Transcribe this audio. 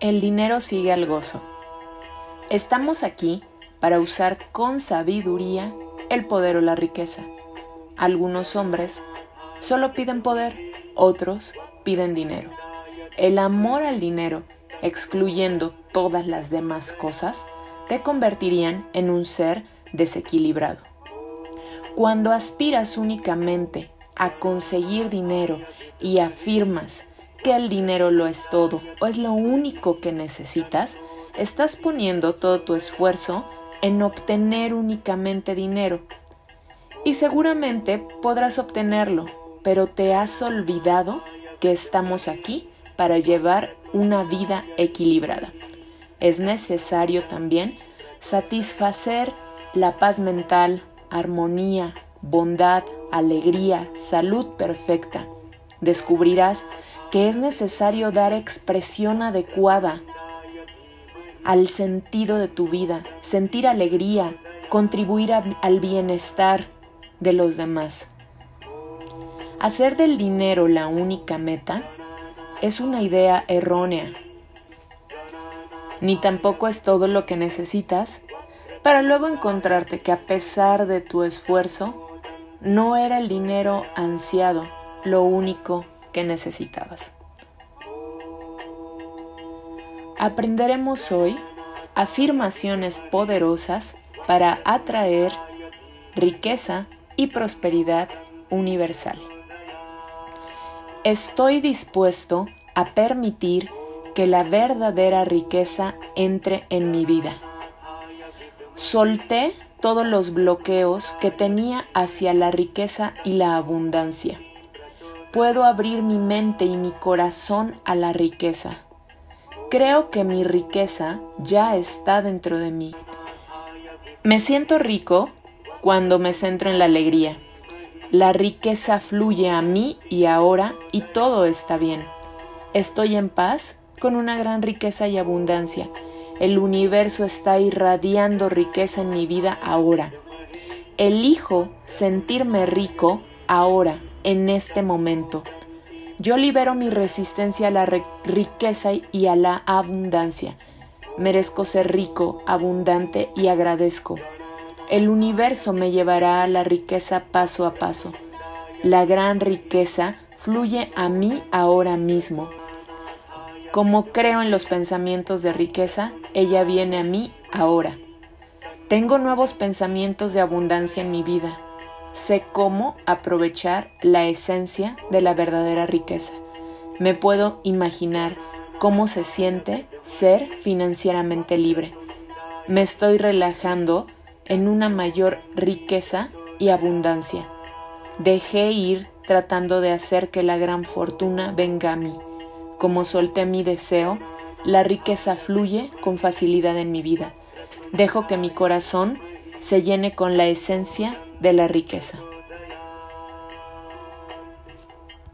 El dinero sigue al gozo. Estamos aquí para usar con sabiduría el poder o la riqueza. Algunos hombres solo piden poder, otros piden dinero. El amor al dinero, excluyendo todas las demás cosas, te convertirían en un ser desequilibrado. Cuando aspiras únicamente a conseguir dinero y afirmas que el dinero lo es todo o es lo único que necesitas, estás poniendo todo tu esfuerzo en obtener únicamente dinero. Y seguramente podrás obtenerlo, pero te has olvidado que estamos aquí para llevar una vida equilibrada. Es necesario también satisfacer la paz mental, armonía, bondad, alegría, salud perfecta. Descubrirás que es necesario dar expresión adecuada al sentido de tu vida, sentir alegría, contribuir al bienestar de los demás. Hacer del dinero la única meta es una idea errónea. Ni tampoco es todo lo que necesitas para luego encontrarte que a pesar de tu esfuerzo, no era el dinero ansiado lo único que necesitabas. Aprenderemos hoy afirmaciones poderosas para atraer riqueza y prosperidad universal. Estoy dispuesto a permitir que la verdadera riqueza entre en mi vida. Solté todos los bloqueos que tenía hacia la riqueza y la abundancia puedo abrir mi mente y mi corazón a la riqueza. Creo que mi riqueza ya está dentro de mí. Me siento rico cuando me centro en la alegría. La riqueza fluye a mí y ahora y todo está bien. Estoy en paz con una gran riqueza y abundancia. El universo está irradiando riqueza en mi vida ahora. Elijo sentirme rico ahora en este momento. Yo libero mi resistencia a la riqueza y a la abundancia. Merezco ser rico, abundante y agradezco. El universo me llevará a la riqueza paso a paso. La gran riqueza fluye a mí ahora mismo. Como creo en los pensamientos de riqueza, ella viene a mí ahora. Tengo nuevos pensamientos de abundancia en mi vida sé cómo aprovechar la esencia de la verdadera riqueza. Me puedo imaginar cómo se siente ser financieramente libre. Me estoy relajando en una mayor riqueza y abundancia. Dejé ir tratando de hacer que la gran fortuna venga a mí. Como solté mi deseo, la riqueza fluye con facilidad en mi vida. Dejo que mi corazón se llene con la esencia de la riqueza.